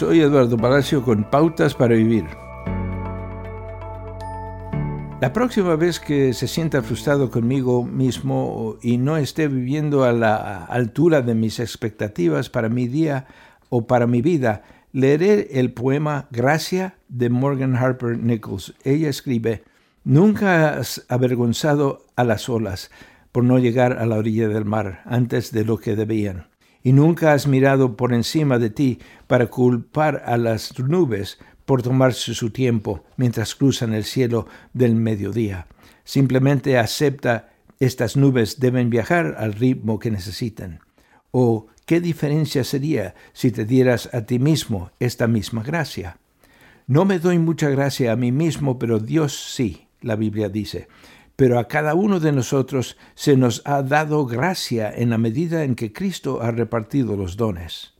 Soy Eduardo Palacio con Pautas para Vivir. La próxima vez que se sienta frustrado conmigo mismo y no esté viviendo a la altura de mis expectativas para mi día o para mi vida, leeré el poema Gracia de Morgan Harper Nichols. Ella escribe, Nunca has avergonzado a las olas por no llegar a la orilla del mar antes de lo que debían y nunca has mirado por encima de ti para culpar a las nubes por tomarse su tiempo mientras cruzan el cielo del mediodía. Simplemente acepta estas nubes deben viajar al ritmo que necesitan. ¿O qué diferencia sería si te dieras a ti mismo esta misma gracia? No me doy mucha gracia a mí mismo, pero Dios sí, la Biblia dice pero a cada uno de nosotros se nos ha dado gracia en la medida en que Cristo ha repartido los dones.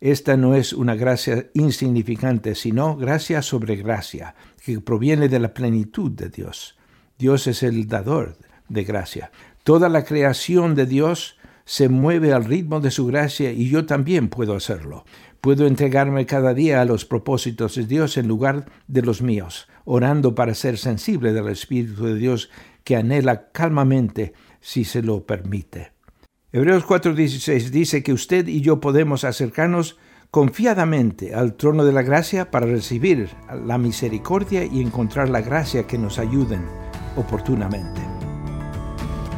Esta no es una gracia insignificante, sino gracia sobre gracia, que proviene de la plenitud de Dios. Dios es el dador de gracia. Toda la creación de Dios se mueve al ritmo de su gracia y yo también puedo hacerlo. Puedo entregarme cada día a los propósitos de Dios en lugar de los míos, orando para ser sensible del Espíritu de Dios que anhela calmamente si se lo permite. Hebreos 4:16 dice que usted y yo podemos acercarnos confiadamente al trono de la gracia para recibir la misericordia y encontrar la gracia que nos ayuden oportunamente.